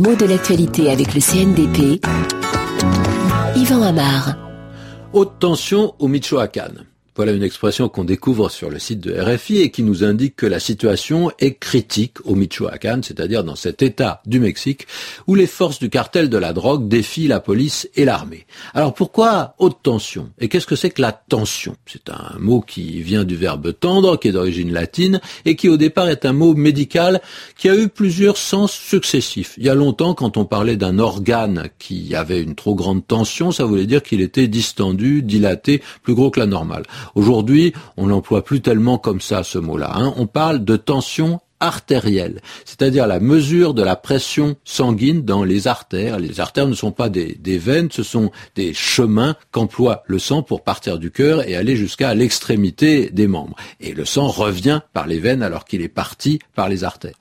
mots de l'actualité avec le CNDP. Yvan Amar. Haute tension au Michoacán. Voilà une expression qu'on découvre sur le site de RFI et qui nous indique que la situation est critique au Michoacán, c'est-à-dire dans cet état du Mexique où les forces du cartel de la drogue défient la police et l'armée. Alors pourquoi haute tension? Et qu'est-ce que c'est que la tension? C'est un mot qui vient du verbe tendre, qui est d'origine latine et qui au départ est un mot médical qui a eu plusieurs sens successifs. Il y a longtemps, quand on parlait d'un organe qui avait une trop grande tension, ça voulait dire qu'il était distendu, dilaté, plus gros que la normale. Aujourd'hui, on n'emploie plus tellement comme ça ce mot-là. Hein. On parle de tension artérielle, c'est-à-dire la mesure de la pression sanguine dans les artères. Les artères ne sont pas des, des veines, ce sont des chemins qu'emploie le sang pour partir du cœur et aller jusqu'à l'extrémité des membres. Et le sang revient par les veines alors qu'il est parti par les artères.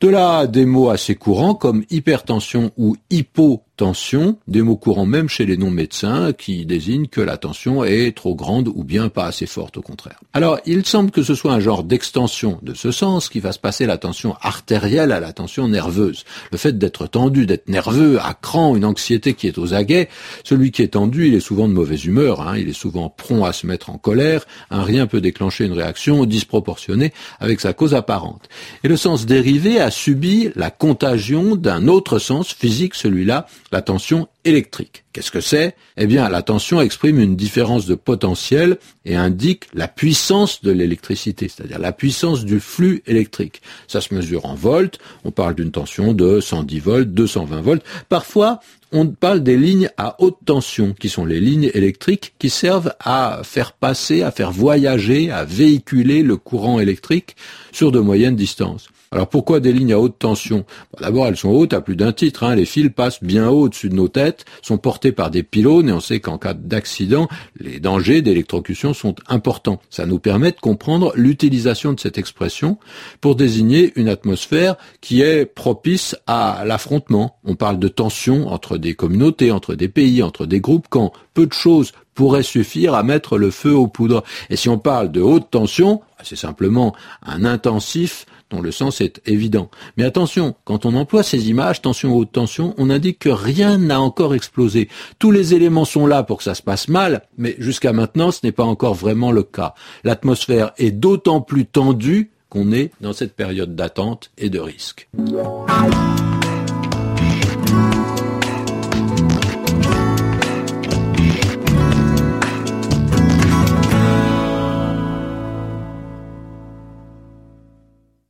De là, des mots assez courants comme hypertension ou hypo tension, des mots courants même chez les non-médecins qui désignent que la tension est trop grande ou bien pas assez forte au contraire. Alors, il semble que ce soit un genre d'extension de ce sens qui fasse passer la tension artérielle à la tension nerveuse. Le fait d'être tendu, d'être nerveux, à cran, une anxiété qui est aux aguets, celui qui est tendu, il est souvent de mauvaise humeur, hein, il est souvent prompt à se mettre en colère, un rien peut déclencher une réaction disproportionnée avec sa cause apparente. Et le sens dérivé a subi la contagion d'un autre sens physique, celui-là la tension électrique. Qu'est-ce que c'est? Eh bien, la tension exprime une différence de potentiel et indique la puissance de l'électricité, c'est-à-dire la puissance du flux électrique. Ça se mesure en volts, on parle d'une tension de 110 volts, 220 volts. Parfois, on parle des lignes à haute tension, qui sont les lignes électriques qui servent à faire passer, à faire voyager, à véhiculer le courant électrique sur de moyennes distances. Alors pourquoi des lignes à haute tension? D'abord, elles sont hautes à plus d'un titre. Hein. Les fils passent bien haut au-dessus de nos têtes, sont portés par des pylônes et on sait qu'en cas d'accident, les dangers d'électrocution sont importants. Ça nous permet de comprendre l'utilisation de cette expression pour désigner une atmosphère qui est propice à l'affrontement. On parle de tension entre des communautés, entre des pays, entre des groupes quand peu de choses pourraient suffire à mettre le feu aux poudres. Et si on parle de haute tension, c'est simplement un intensif dont le sens est évident. Mais attention, quand on emploie ces images, tension haute tension, on indique que rien n'a encore explosé. Tous les éléments sont là pour que ça se passe mal, mais jusqu'à maintenant, ce n'est pas encore vraiment le cas. L'atmosphère est d'autant plus tendue qu'on est dans cette période d'attente et de risque.